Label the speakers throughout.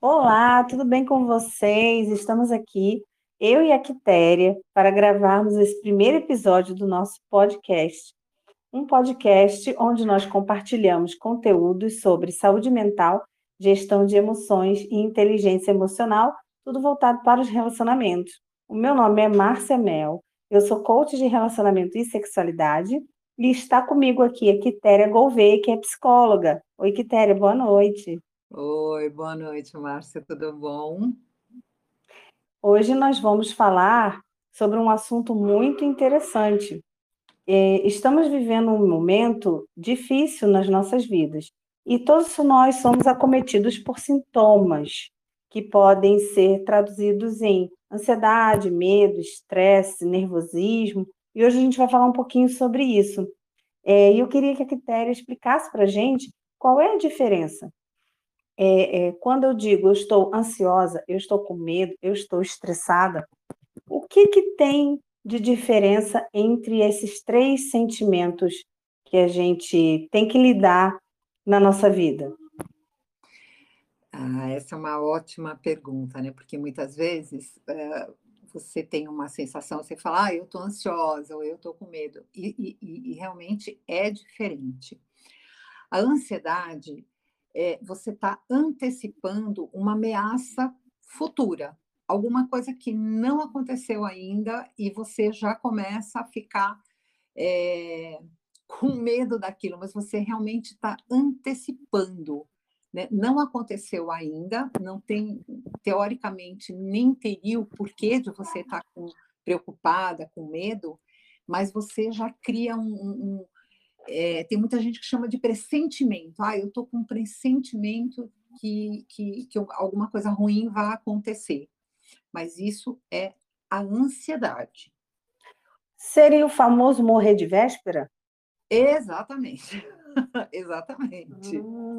Speaker 1: Olá, tudo bem com vocês? Estamos aqui, eu e a Quitéria, para gravarmos esse primeiro episódio do nosso podcast. Um podcast onde nós compartilhamos conteúdos sobre saúde mental, gestão de emoções e inteligência emocional, tudo voltado para os relacionamentos. O meu nome é Márcia Mel, eu sou coach de relacionamento e sexualidade e está comigo aqui a Quitéria Gouveia, que é psicóloga. Oi, Quitéria, boa noite.
Speaker 2: Oi, boa noite, Márcia, tudo bom?
Speaker 1: Hoje nós vamos falar sobre um assunto muito interessante. É, estamos vivendo um momento difícil nas nossas vidas e todos nós somos acometidos por sintomas que podem ser traduzidos em ansiedade, medo, estresse, nervosismo. E hoje a gente vai falar um pouquinho sobre isso. É, e eu queria que a Quitéria explicasse para a gente qual é a diferença é, é, quando eu digo eu estou ansiosa, eu estou com medo, eu estou estressada, o que, que tem de diferença entre esses três sentimentos que a gente tem que lidar na nossa vida?
Speaker 2: Ah, essa é uma ótima pergunta, né? Porque muitas vezes é, você tem uma sensação, você fala, ah, eu estou ansiosa ou eu estou com medo, e, e, e realmente é diferente. A ansiedade é, você está antecipando uma ameaça futura, alguma coisa que não aconteceu ainda e você já começa a ficar é, com medo daquilo, mas você realmente está antecipando. Né? Não aconteceu ainda, não tem, teoricamente, nem teria o porquê de você estar tá preocupada, com medo, mas você já cria um, um, é, tem muita gente que chama de pressentimento. Ah, eu estou com um pressentimento que, que, que alguma coisa ruim vai acontecer. Mas isso é a ansiedade.
Speaker 1: Seria o famoso morrer de véspera?
Speaker 2: Exatamente. Exatamente.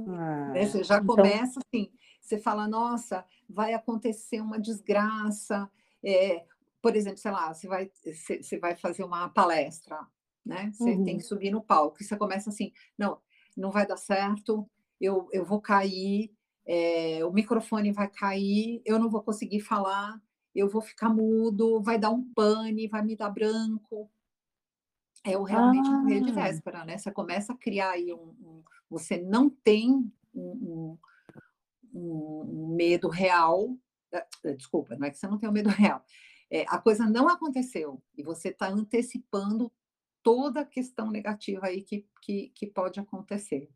Speaker 2: Ah, né? Você já então começa assim, você fala, nossa, vai acontecer uma desgraça. É, por exemplo, sei lá, você vai, você vai fazer uma palestra né? Você uhum. tem que subir no palco. E você começa assim, não, não vai dar certo, eu, eu vou cair, é, o microfone vai cair, eu não vou conseguir falar, eu vou ficar mudo, vai dar um pane, vai me dar branco. É o realmente ah. morrer de véspera, né? Você começa a criar aí um. um você não tem um, um, um, medo real. Eh, desculpa, não é que você não tem o um medo real. É, a coisa não aconteceu e você está antecipando toda a questão negativa aí que, que, que pode acontecer.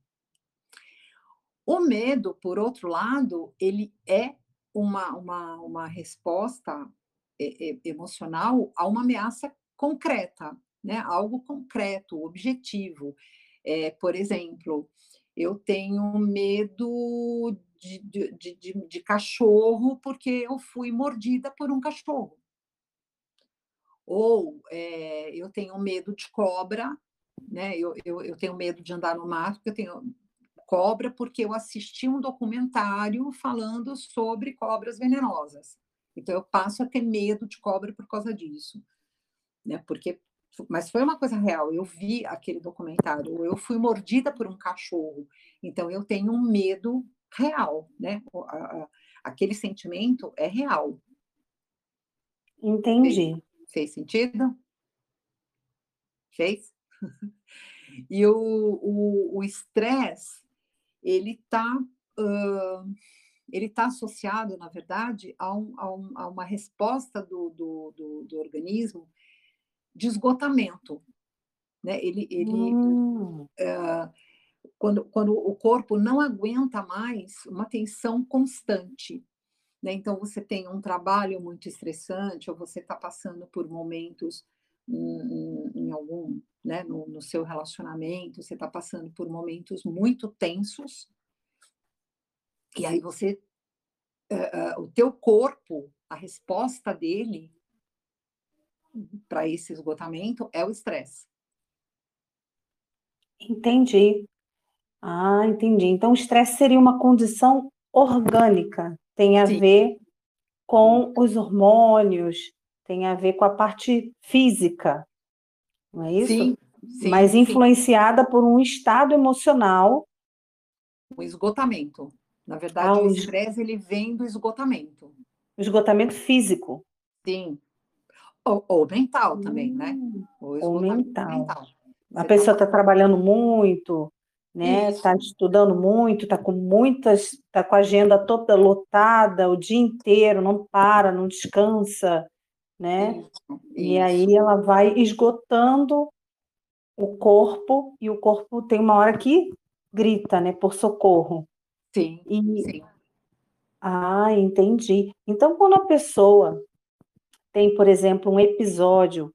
Speaker 2: O medo, por outro lado, ele é uma, uma, uma resposta emocional a uma ameaça concreta, né? algo concreto, objetivo. É, por exemplo, eu tenho medo de, de, de, de, cachorro porque eu fui mordida por um cachorro. Ou é, eu tenho medo de cobra, né? Eu, eu, eu tenho medo de andar no mato, porque eu tenho cobra, porque eu assisti um documentário falando sobre cobras venenosas. Então eu passo a ter medo de cobra por causa disso, né? Porque mas foi uma coisa real. Eu vi aquele documentário, eu fui mordida por um cachorro, então eu tenho um medo real, né? Aquele sentimento é real.
Speaker 1: Entendi.
Speaker 2: Fez sentido? Fez? e o estresse, ele está uh, ele tá associado, na verdade, a, um, a, um, a uma resposta do, do, do, do, organismo de esgotamento. Né? Ele, ele hum. uh, quando, quando o corpo não aguenta mais uma tensão constante. Né? Então, você tem um trabalho muito estressante, ou você está passando por momentos em, em algum, né, no, no, seu relacionamento, você está passando por momentos muito tensos, e aí você, uh, uh, o teu corpo, a resposta dele para esse esgotamento é o estresse.
Speaker 1: Entendi. Ah, entendi. Então, o estresse seria uma condição orgânica tem a Sim. ver com os hormônios, tem a ver com a parte física, não é isso? Sim. Sim, Mas influenciada sim. por um estado emocional.
Speaker 2: Um esgotamento. Na verdade, ah, o estresse ele vem do esgotamento.
Speaker 1: Esgotamento físico.
Speaker 2: Sim. Ou, ou mental também, né?
Speaker 1: Hum, ou, ou mental. mental. A pessoa está tá trabalhando muito, né? Está estudando muito, está com muitas, está com a agenda toda lotada o dia inteiro, não para, não descansa, né? Isso, isso. E aí ela vai esgotando o corpo e o corpo tem uma hora que grita, né? Por socorro.
Speaker 2: Sim. E... sim.
Speaker 1: Ah, entendi. Então, quando a pessoa tem, por exemplo, um episódio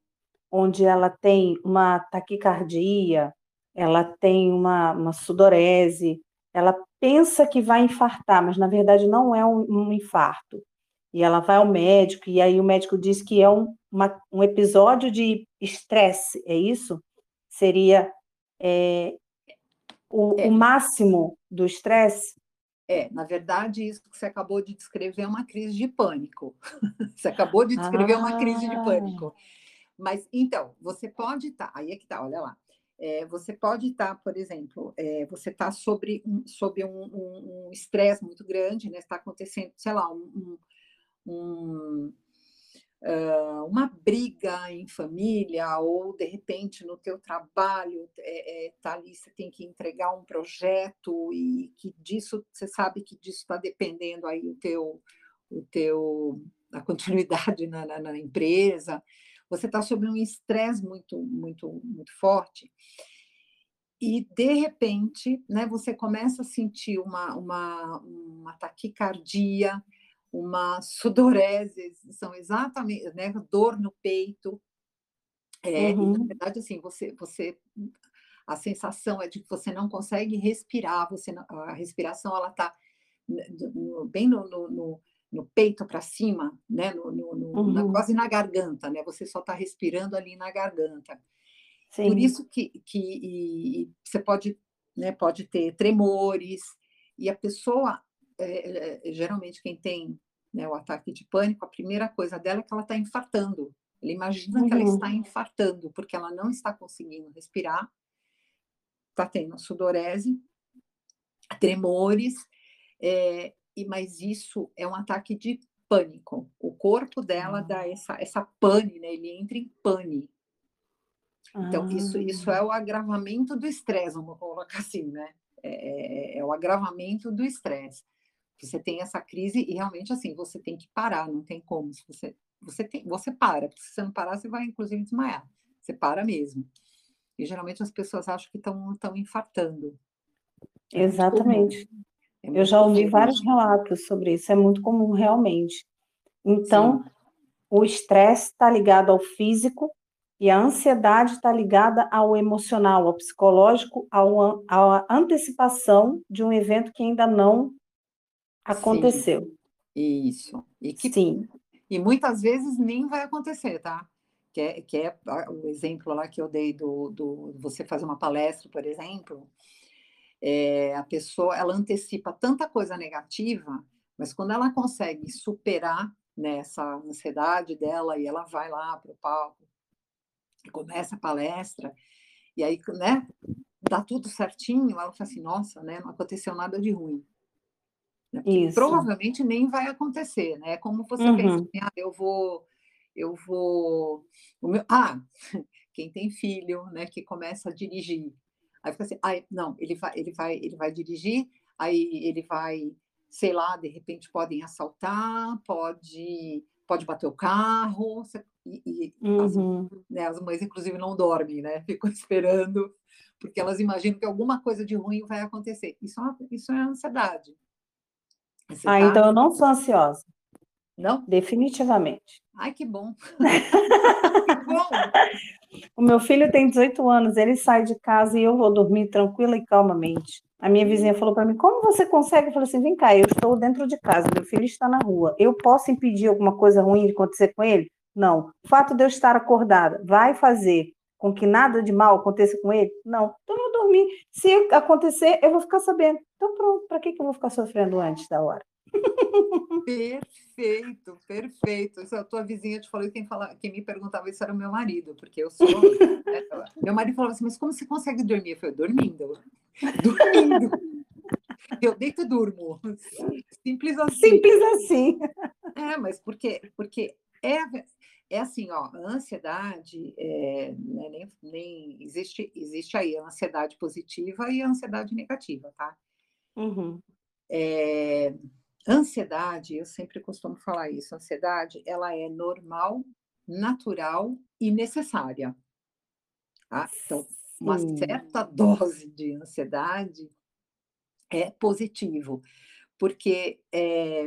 Speaker 1: onde ela tem uma taquicardia, ela tem uma, uma sudorese, ela pensa que vai infartar, mas na verdade não é um, um infarto. E ela vai ao médico, e aí o médico diz que é um, uma, um episódio de estresse, é isso? Seria é, o, é. o máximo do estresse?
Speaker 2: É, na verdade, isso que você acabou de descrever é uma crise de pânico. você acabou de descrever ah. uma crise de pânico. Mas, então, você pode estar, tá, aí é que tá, olha lá. É, você pode estar, tá, por exemplo, é, você está sobre, um, sobre um estresse um, um muito grande, né? Está acontecendo, sei lá, um, um uh, uma briga em família ou de repente no teu trabalho é, é, ali você tem que entregar um projeto e que disso você sabe que disso está dependendo aí o teu o teu a continuidade na, na, na empresa você está sob um estresse muito muito muito forte e de repente, né, você começa a sentir uma, uma, uma taquicardia, uma sudorese, são exatamente, né, dor no peito. É, uhum. e, na verdade, assim, você, você, a sensação é de que você não consegue respirar, você a respiração ela está bem no, no, no, no peito para cima, né, no, uhum. na, quase na garganta, né, você só está respirando ali na garganta. Sim. Por isso que, que você pode, né, pode ter tremores, e a pessoa é, é, geralmente quem tem né, o ataque de pânico, a primeira coisa dela é que ela está infartando. Ela imagina uhum. que ela uhum. está infartando, porque ela não está conseguindo respirar, está tendo sudorese, tremores, é, e mas isso é um ataque de pânico. O corpo dela dá uhum. essa, essa pane, né? ele entra em pane. Então, ah. isso, isso é o agravamento do estresse, vamos colocar assim, né? É, é, é o agravamento do estresse. Você tem essa crise e realmente assim, você tem que parar, não tem como. Se você você tem, você para, porque se você não parar, você vai inclusive desmaiar. Você para mesmo. E geralmente as pessoas acham que estão estão infartando.
Speaker 1: É Exatamente. É Eu já ouvi comum. vários relatos sobre isso, é muito comum realmente. Então, Sim. o estresse está ligado ao físico e a ansiedade está ligada ao emocional, ao psicológico, ao, à antecipação de um evento que ainda não Aconteceu. Sim,
Speaker 2: isso. E que, Sim. E muitas vezes nem vai acontecer, tá? Que é, que é o exemplo lá que eu dei do, do você fazer uma palestra, por exemplo, é, a pessoa ela antecipa tanta coisa negativa, mas quando ela consegue superar né, essa ansiedade dela e ela vai lá para o palco e começa a palestra, e aí, né, dá tudo certinho, ela fala assim, nossa, né, não aconteceu nada de ruim. Né? Provavelmente nem vai acontecer, né? É como você uhum. pensa, assim, ah, eu vou, eu vou. O meu... Ah, quem tem filho, né, que começa a dirigir. Aí fica assim, ah, não, ele vai, ele vai, ele vai dirigir, aí ele vai, sei lá, de repente podem assaltar, pode, pode bater o carro, e, e uhum. as, né, as mães, inclusive, não dormem, né? Ficam esperando, porque elas imaginam que alguma coisa de ruim vai acontecer. Isso é, isso é ansiedade.
Speaker 1: Você ah, tá... então eu não sou ansiosa. Não? Definitivamente.
Speaker 2: Ai, que bom. que
Speaker 1: bom. O meu filho tem 18 anos, ele sai de casa e eu vou dormir tranquila e calmamente. A minha vizinha falou para mim: Como você consegue? Eu falei assim: Vem cá, eu estou dentro de casa, meu filho está na rua. Eu posso impedir alguma coisa ruim de acontecer com ele? Não. O fato de eu estar acordada vai fazer com que nada de mal aconteça com ele? Não. Então eu dormi. Se acontecer, eu vou ficar sabendo. Então pronto, para que, que eu vou ficar sofrendo antes da hora?
Speaker 2: Perfeito, perfeito. Essa tua vizinha te falou que quem, fala, quem me perguntava isso era o meu marido, porque eu sou. Né, meu marido falava assim: Mas como você consegue dormir? Eu falei: Dormindo. Dormindo. eu deito e durmo. Simples assim.
Speaker 1: Simples assim.
Speaker 2: É, mas porque, porque é, é assim, ó, a ansiedade, é, né, nem, nem existe, existe aí a ansiedade positiva e a ansiedade negativa, tá?
Speaker 1: Uhum.
Speaker 2: É, ansiedade, eu sempre costumo falar isso, ansiedade, ela é normal, natural e necessária. Tá? Então, uma Sim. certa dose de ansiedade é positivo, porque é,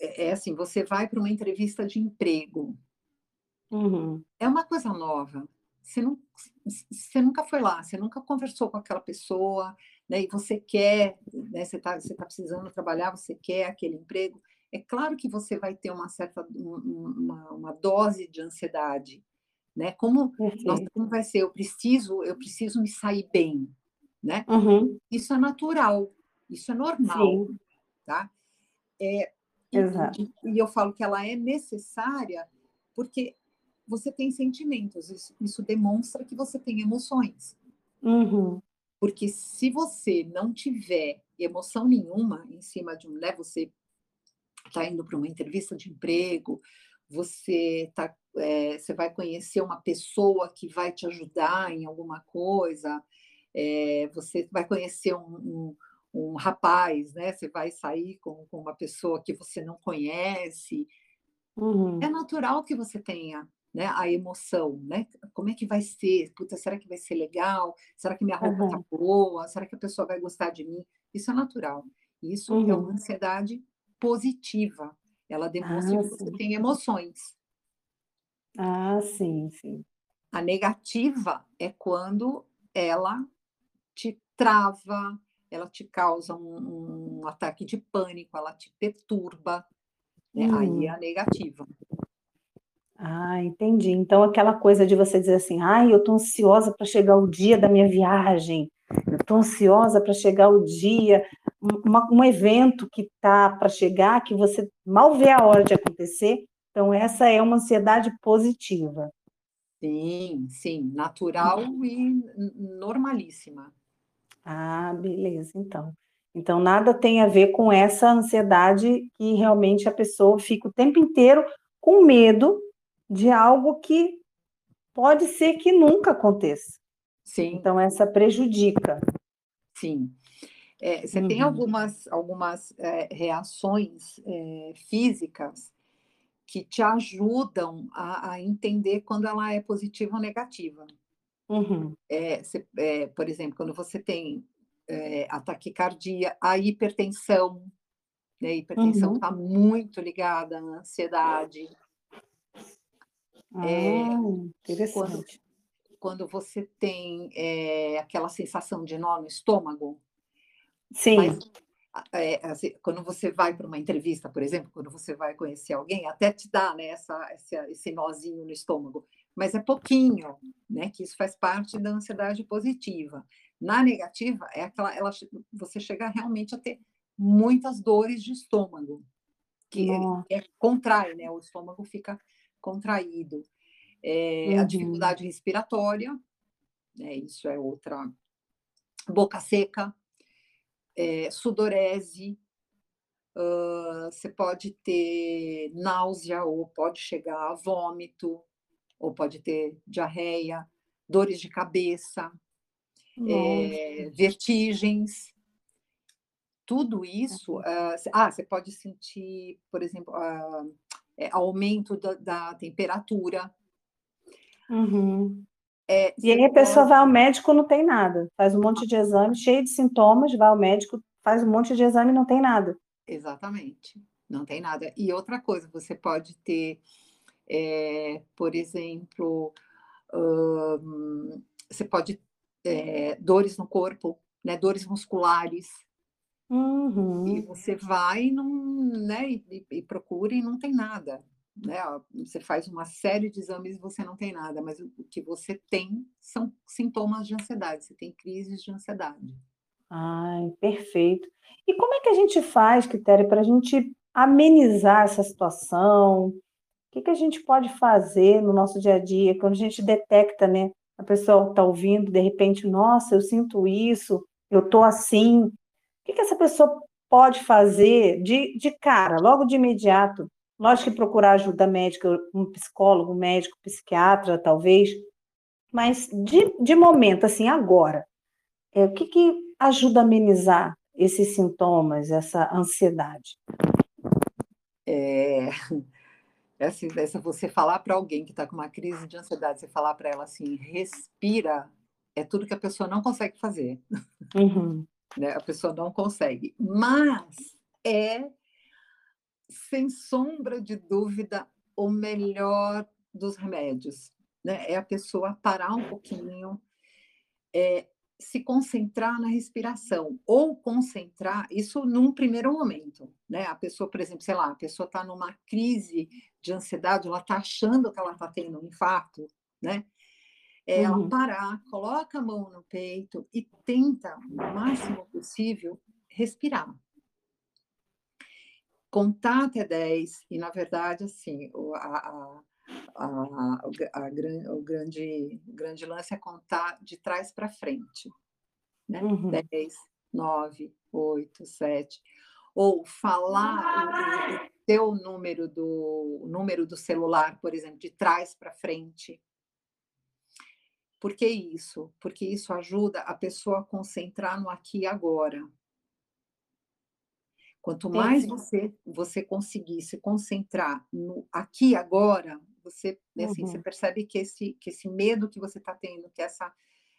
Speaker 2: é, é assim, você vai para uma entrevista de emprego,
Speaker 1: uhum.
Speaker 2: é uma coisa nova, você, não, você nunca foi lá, você nunca conversou com aquela pessoa, né, e você quer, né, você está você tá precisando trabalhar, você quer aquele emprego, é claro que você vai ter uma certa uma, uma dose de ansiedade, né? Como, nossa, como vai ser? Eu preciso, eu preciso me sair bem, né?
Speaker 1: Uhum.
Speaker 2: Isso é natural, isso é normal, Sim. tá? É,
Speaker 1: Exato.
Speaker 2: E, e, eu falo que ela é necessária porque você tem sentimentos, isso, isso demonstra que você tem emoções.
Speaker 1: Uhum.
Speaker 2: Porque se você não tiver emoção nenhuma em cima de um, né, você está indo para uma entrevista de emprego, você tá, é, você vai conhecer uma pessoa que vai te ajudar em alguma coisa, é, você vai conhecer um, um, um, rapaz, né? Você vai sair com, com, uma pessoa que você não conhece.
Speaker 1: Uhum.
Speaker 2: É natural que você tenha né, a emoção, né? Como é que vai ser? Puta, será que vai ser legal? Será que minha roupa uhum. tá boa? Será que a pessoa vai gostar de mim? Isso é natural. Isso uhum. é uma ansiedade positiva. Ela demonstra ah, que você tem emoções.
Speaker 1: Ah, sim, sim.
Speaker 2: A negativa é quando ela te trava, ela te causa um, um ataque de pânico, ela te perturba. Né? Hum. Aí é a negativa.
Speaker 1: Ah, entendi. Então, aquela coisa de você dizer assim, ai, eu estou ansiosa para chegar o dia da minha viagem, eu estou ansiosa para chegar o dia, uma, um evento que está para chegar, que você mal vê a hora de acontecer. Então, essa é uma ansiedade positiva.
Speaker 2: Sim, sim, natural e normalíssima.
Speaker 1: Ah, beleza, então. Então, nada tem a ver com essa ansiedade que realmente a pessoa fica o tempo inteiro com medo de algo que pode ser que nunca aconteça.
Speaker 2: Sim.
Speaker 1: Então, essa prejudica.
Speaker 2: Sim. É, você uhum. tem algumas, algumas é, reações é, físicas que te ajudam a, a, entender quando ela é positiva ou negativa.
Speaker 1: Uhum.
Speaker 2: É, você, é, por exemplo, quando você tem é, a taquicardia, a hipertensão, né? a hipertensão está uhum. muito ligada à ansiedade.
Speaker 1: Ah, interessante.
Speaker 2: Quando, quando você tem aquela sensação de nó no estômago,
Speaker 1: Sim. Mas,
Speaker 2: é, assim, quando você vai para uma entrevista, por exemplo, quando você vai conhecer alguém, até te dá né, essa, esse, esse nozinho no estômago, mas é pouquinho, né? Que isso faz parte da ansiedade positiva. Na negativa, é aquela, ela, você chega realmente a ter muitas dores de estômago, que é, é, contrai, né? O estômago fica contraído. É, uhum. A dificuldade respiratória, né, isso é outra. Boca seca, é, sudorese, uh, você pode ter náusea, ou pode chegar a vômito, ou pode ter diarreia, dores de cabeça, é, vertigens. Tudo isso. Uh, ah, você pode sentir, por exemplo, uh, é, aumento da, da temperatura.
Speaker 1: Uhum. É, e aí a pessoa vai ao médico não tem nada, faz um monte de exame, cheio de sintomas, vai ao médico, faz um monte de exame e não tem nada.
Speaker 2: Exatamente, não tem nada. E outra coisa, você pode ter, é, por exemplo, hum, você pode é, dores no corpo, né, dores musculares.
Speaker 1: Uhum.
Speaker 2: E você vai num, né, e, e procura e não tem nada né? Você faz uma série de exames e você não tem nada, mas o que você tem são sintomas de ansiedade, você tem crises de ansiedade.
Speaker 1: Ai, perfeito. E como é que a gente faz, Quitéria, para a gente amenizar essa situação? O que, que a gente pode fazer no nosso dia a dia, quando a gente detecta, né? A pessoa está ouvindo, de repente, nossa, eu sinto isso, eu estou assim. Que, que essa pessoa pode fazer de, de cara, logo de imediato? Lógico que procurar ajuda médica, um psicólogo, um médico, psiquiatra, talvez, mas de, de momento, assim, agora, é, o que, que ajuda a amenizar esses sintomas, essa ansiedade?
Speaker 2: É, é assim, é se você falar para alguém que está com uma crise de ansiedade, você falar para ela assim, respira, é tudo que a pessoa não consegue fazer. Uhum. Né? A pessoa não consegue. Mas é, sem sombra de dúvida, o melhor dos remédios. Né? É a pessoa parar um pouquinho, é, se concentrar na respiração, ou concentrar, isso num primeiro momento, né? A pessoa, por exemplo, sei lá, a pessoa está numa crise de ansiedade, ela está achando que ela está tendo um infarto, né? É ela uhum. parar, coloca a mão no peito e tenta, o máximo possível, respirar. Contar até 10, e na verdade, assim, a, a, a, o grande, grande lance é contar de trás para frente. Né? Uhum. 10, 9, 8, 7. Ou falar o, o teu número do número do celular, por exemplo, de trás para frente. Por que isso? Porque isso ajuda a pessoa a concentrar no aqui e agora. Quanto mais você, você conseguir se concentrar no aqui e agora, você, né, assim, uhum. você percebe que esse, que esse medo que você está tendo, que essa,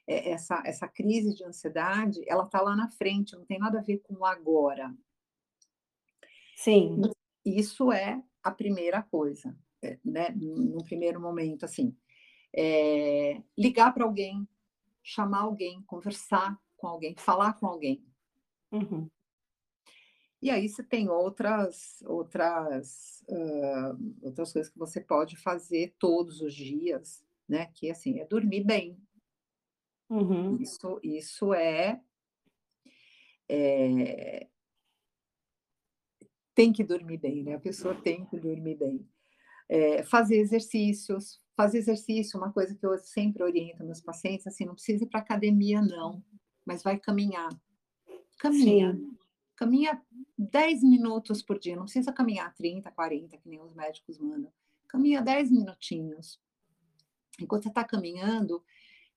Speaker 2: é, essa, essa crise de ansiedade, ela está lá na frente, não tem nada a ver com o agora.
Speaker 1: Sim.
Speaker 2: Isso é a primeira coisa, é, né? No primeiro momento, assim, é, ligar para alguém, chamar alguém, conversar com alguém, falar com alguém. Uhum. E aí você tem outras outras uh, outras coisas que você pode fazer todos os dias, né? Que assim é dormir bem. Uhum. Isso isso é, é tem que dormir bem, né? A pessoa tem que dormir bem. É, fazer exercícios, fazer exercício, uma coisa que eu sempre oriento meus pacientes, assim, não precisa ir para academia, não, mas vai caminhar. Caminha. Sim. Caminha 10 minutos por dia, não precisa caminhar 30, 40, que nem os médicos mandam. Caminha 10 minutinhos. Enquanto você está caminhando,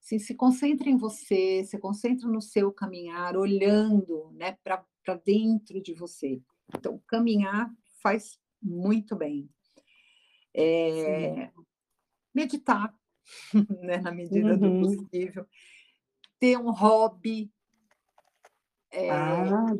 Speaker 2: assim, se concentra em você, se concentra no seu caminhar, olhando né, para dentro de você. Então, caminhar faz muito bem. É, meditar, né, na medida uhum. do possível. Ter um hobby. É, ah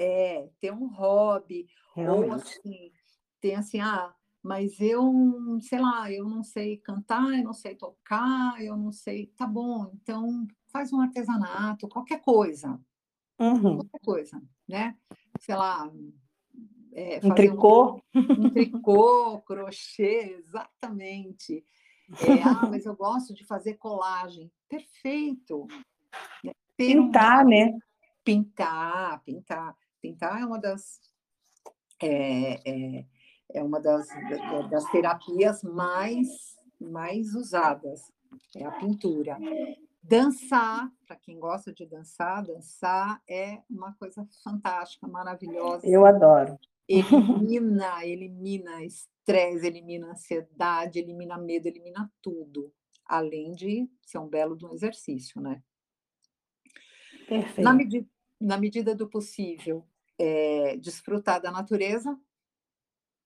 Speaker 2: é, ter um hobby, Realmente. ou assim, tem assim, ah, mas eu, sei lá, eu não sei cantar, eu não sei tocar, eu não sei, tá bom, então faz um artesanato, qualquer coisa. Uhum. Qualquer coisa, né? Sei lá.
Speaker 1: É, um tricô?
Speaker 2: Um, um tricô, crochê, exatamente. É, ah, mas eu gosto de fazer colagem. Perfeito.
Speaker 1: Né? Pintar, um... né?
Speaker 2: Pintar, pintar. Pintar é uma das é, é, é uma das, das terapias mais mais usadas é a pintura. Dançar, para quem gosta de dançar, dançar é uma coisa fantástica, maravilhosa.
Speaker 1: Eu adoro.
Speaker 2: Elimina, elimina estresse, elimina ansiedade, elimina medo, elimina tudo. Além de ser um belo de um exercício, né? Perfeito. Na, medida, na medida do possível, é, desfrutar da natureza,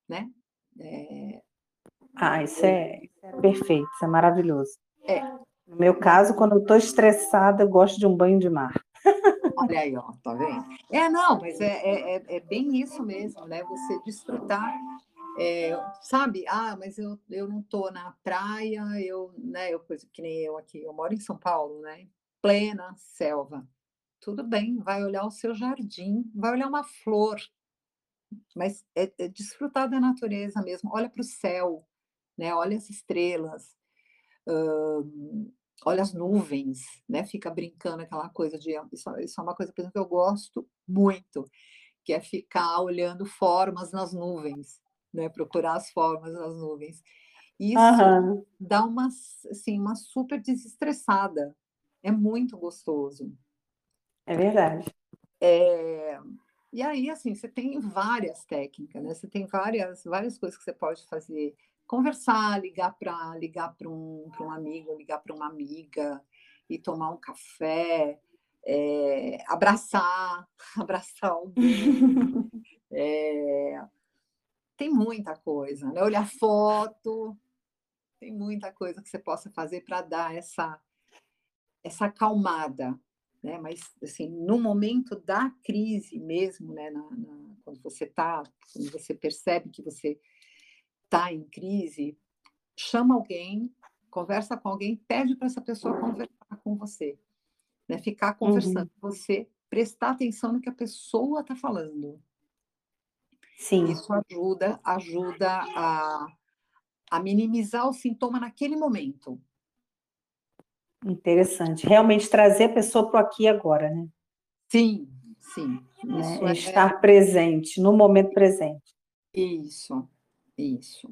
Speaker 2: né?
Speaker 1: É, ah, isso é, isso é, perfeito, isso é maravilhoso. É. No meu caso, quando eu estou estressada, eu gosto de um banho de mar.
Speaker 2: Olha aí, ó, tá vendo? É, não, mas é, é, é, é bem isso mesmo, né? Você desfrutar, é, sabe? Ah, mas eu, eu não tô na praia, eu, né? Eu, que nem eu aqui, eu moro em São Paulo, né? Plena selva tudo bem, vai olhar o seu jardim, vai olhar uma flor, mas é, é desfrutar da natureza mesmo. Olha para o céu, né? Olha as estrelas, olha as nuvens, né? Fica brincando aquela coisa de isso, isso é uma coisa exemplo, que eu gosto muito, que é ficar olhando formas nas nuvens, né? Procurar as formas nas nuvens. Isso uhum. dá uma assim uma super desestressada. É muito gostoso.
Speaker 1: É verdade.
Speaker 2: É, e aí, assim, você tem várias técnicas, né? Você tem várias, várias coisas que você pode fazer. Conversar, ligar para ligar para um, um amigo, ligar para uma amiga e tomar um café, é, abraçar, abraçar alguém. é, tem muita coisa, né? Olhar foto, tem muita coisa que você possa fazer para dar essa, essa acalmada, né? Mas assim, no momento da crise mesmo, né? Na, na, quando você está, quando você percebe que você está em crise, chama alguém, conversa com alguém, pede para essa pessoa conversar com você, né? Ficar conversando uhum. com você, prestar atenção no que a pessoa está falando.
Speaker 1: Sim.
Speaker 2: Isso ajuda, ajuda a, a minimizar o sintoma naquele momento.
Speaker 1: Interessante. Realmente trazer a pessoa para o aqui agora, né?
Speaker 2: Sim, sim.
Speaker 1: É, é... Estar presente, no momento presente.
Speaker 2: Isso, isso.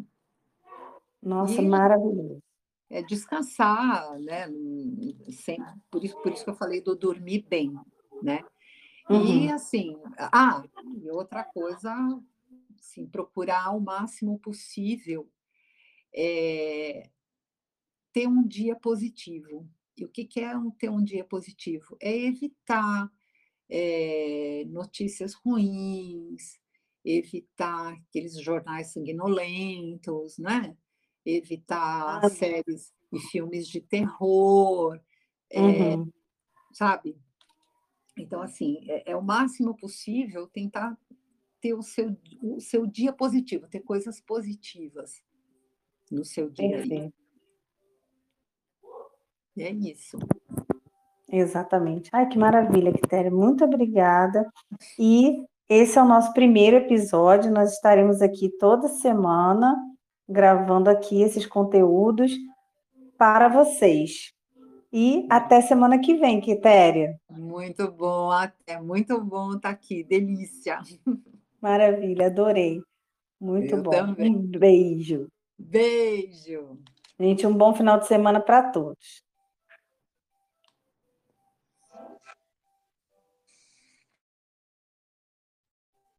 Speaker 1: Nossa, e maravilhoso.
Speaker 2: É descansar, né? Sem, por, isso, por isso que eu falei do dormir bem, né? Uhum. E assim, ah, e outra coisa, assim, procurar o máximo possível é, ter um dia positivo. E o que, que é um, ter um dia positivo? É evitar é, notícias ruins, evitar aqueles jornais sanguinolentos, né? evitar ah, séries e filmes de terror, é, sabe? Então, assim, é, é, o máximo possível tentar ter o seu, o seu dia positivo, ter coisas positivas no seu dia. Perfeito. E é isso.
Speaker 1: Exatamente. Ai, que maravilha, Quitéria. Muito obrigada. E esse é o nosso primeiro episódio. Nós estaremos aqui toda semana gravando aqui esses conteúdos para vocês. E até semana que vem, Quitéria.
Speaker 2: Muito bom, até muito bom estar aqui, delícia.
Speaker 1: Maravilha, adorei. Muito Eu bom. Também. Um beijo.
Speaker 2: Beijo.
Speaker 1: Gente, um bom final de semana para todos.